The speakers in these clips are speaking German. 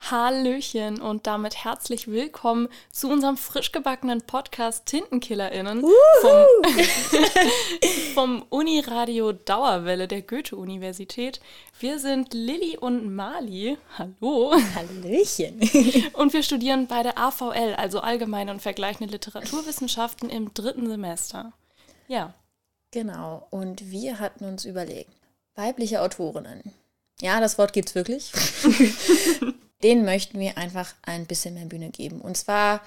Hallöchen und damit herzlich willkommen zu unserem frisch gebackenen Podcast TintenkillerInnen vom, vom Uniradio Dauerwelle der Goethe-Universität. Wir sind Lilly und Mali. Hallo. Hallöchen. Und wir studieren bei der AVL, also Allgemeine und Vergleichende Literaturwissenschaften im dritten Semester. Ja. Genau. Und wir hatten uns überlegt, weibliche Autorinnen. Ja, das Wort gibt's wirklich. denen möchten wir einfach ein bisschen mehr Bühne geben. Und zwar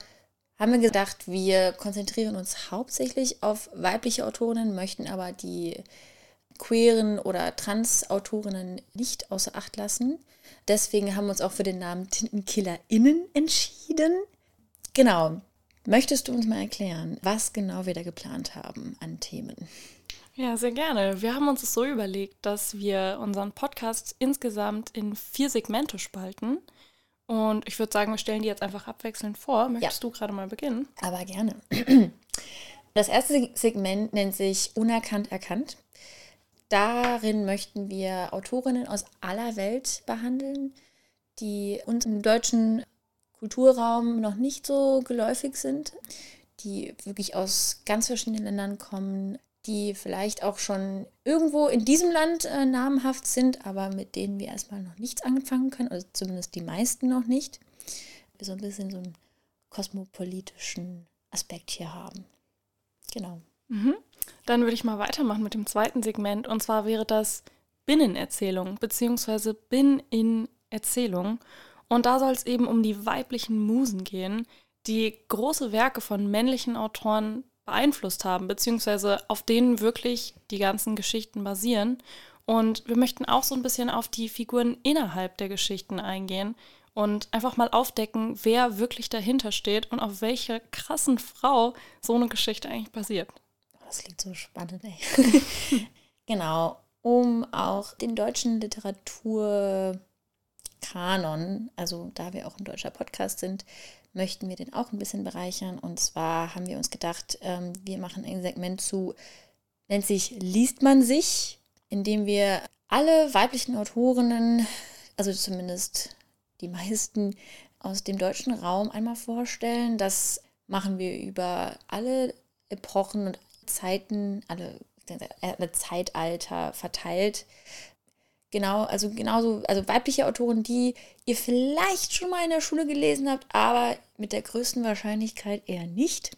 haben wir gedacht, wir konzentrieren uns hauptsächlich auf weibliche Autorinnen, möchten aber die queeren oder trans-Autorinnen nicht außer Acht lassen. Deswegen haben wir uns auch für den Namen TintenkillerInnen entschieden. Genau. Möchtest du uns mal erklären, was genau wir da geplant haben an Themen? Ja, sehr gerne. Wir haben uns es so überlegt, dass wir unseren Podcast insgesamt in vier Segmente spalten. Und ich würde sagen, wir stellen die jetzt einfach abwechselnd vor. Möchtest ja. du gerade mal beginnen? Aber gerne. Das erste Segment nennt sich Unerkannt erkannt. Darin möchten wir Autorinnen aus aller Welt behandeln, die uns im deutschen Kulturraum noch nicht so geläufig sind, die wirklich aus ganz verschiedenen Ländern kommen, die vielleicht auch schon irgendwo in diesem Land äh, namhaft sind, aber mit denen wir erstmal noch nichts anfangen können, also zumindest die meisten noch nicht. Wir so ein bisschen so einen kosmopolitischen Aspekt hier haben. Genau. Mhm. Dann würde ich mal weitermachen mit dem zweiten Segment und zwar wäre das Binnenerzählung bzw. Bin-in-Erzählung. Und da soll es eben um die weiblichen Musen gehen, die große Werke von männlichen Autoren beeinflusst haben, beziehungsweise auf denen wirklich die ganzen Geschichten basieren. Und wir möchten auch so ein bisschen auf die Figuren innerhalb der Geschichten eingehen und einfach mal aufdecken, wer wirklich dahinter steht und auf welche krassen Frau so eine Geschichte eigentlich basiert. Das klingt so spannend, ey. genau, um auch den deutschen Literaturkanon, also da wir auch ein deutscher Podcast sind, möchten wir den auch ein bisschen bereichern. Und zwar haben wir uns gedacht, ähm, wir machen ein Segment zu, nennt sich Liest man sich, indem wir alle weiblichen Autorinnen, also zumindest die meisten aus dem deutschen Raum einmal vorstellen. Das machen wir über alle Epochen und Zeiten, alle, alle Zeitalter verteilt. Genau, also genauso, also weibliche Autoren, die ihr vielleicht schon mal in der Schule gelesen habt, aber mit der größten Wahrscheinlichkeit eher nicht.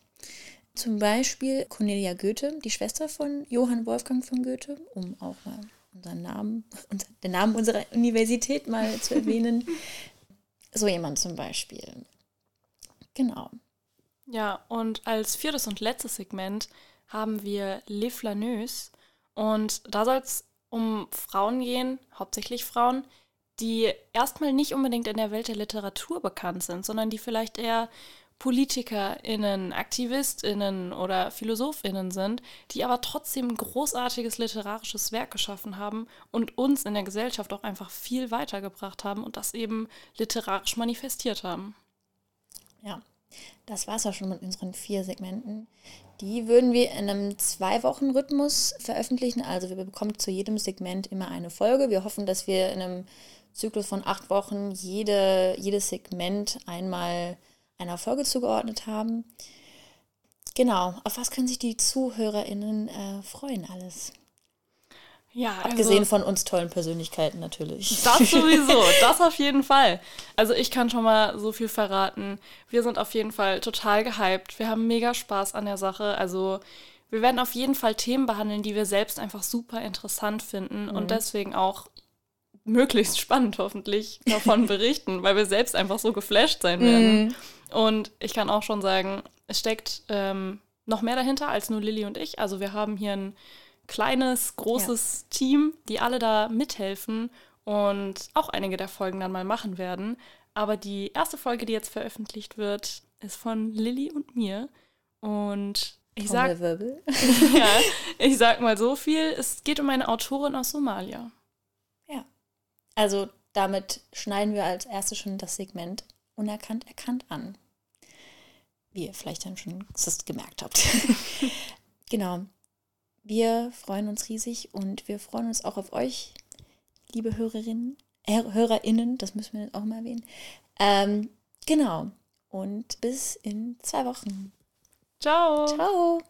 Zum Beispiel Cornelia Goethe, die Schwester von Johann Wolfgang von Goethe, um auch mal unseren Namen, den Namen unserer Universität mal zu erwähnen. so jemand zum Beispiel. Genau. Ja, und als viertes und letztes Segment haben wir Les Flaneuses. Und da soll es um Frauen gehen, hauptsächlich Frauen, die erstmal nicht unbedingt in der Welt der Literatur bekannt sind, sondern die vielleicht eher PolitikerInnen, AktivistInnen oder PhilosophInnen sind, die aber trotzdem großartiges literarisches Werk geschaffen haben und uns in der Gesellschaft auch einfach viel weitergebracht haben und das eben literarisch manifestiert haben. Ja, das war es auch schon mit unseren vier Segmenten. Die würden wir in einem Zwei-Wochen-Rhythmus veröffentlichen. Also wir bekommen zu jedem Segment immer eine Folge. Wir hoffen, dass wir in einem Zyklus von acht Wochen jede, jedes Segment einmal einer Folge zugeordnet haben. Genau, auf was können sich die ZuhörerInnen äh, freuen alles? Ja, also, abgesehen von uns tollen Persönlichkeiten natürlich. Das sowieso, das auf jeden Fall. Also ich kann schon mal so viel verraten. Wir sind auf jeden Fall total gehypt. Wir haben mega Spaß an der Sache. Also wir werden auf jeden Fall Themen behandeln, die wir selbst einfach super interessant finden mhm. und deswegen auch möglichst spannend hoffentlich davon berichten, weil wir selbst einfach so geflasht sein werden. Mhm. Und ich kann auch schon sagen, es steckt ähm, noch mehr dahinter als nur Lilly und ich. Also wir haben hier ein kleines, großes ja. Team, die alle da mithelfen und auch einige der Folgen dann mal machen werden. Aber die erste Folge, die jetzt veröffentlicht wird, ist von Lilly und mir. Und ich sag, ja, ich sag mal so viel, es geht um eine Autorin aus Somalia. Ja. Also damit schneiden wir als erstes schon das Segment unerkannt erkannt an. Wie ihr vielleicht dann schon gemerkt habt. genau. Wir freuen uns riesig und wir freuen uns auch auf euch, liebe Hörerinnen, HörerInnen, das müssen wir auch mal erwähnen. Ähm, genau. Und bis in zwei Wochen. Ciao. Ciao.